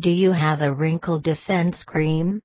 do you have a wrinkle defense cream?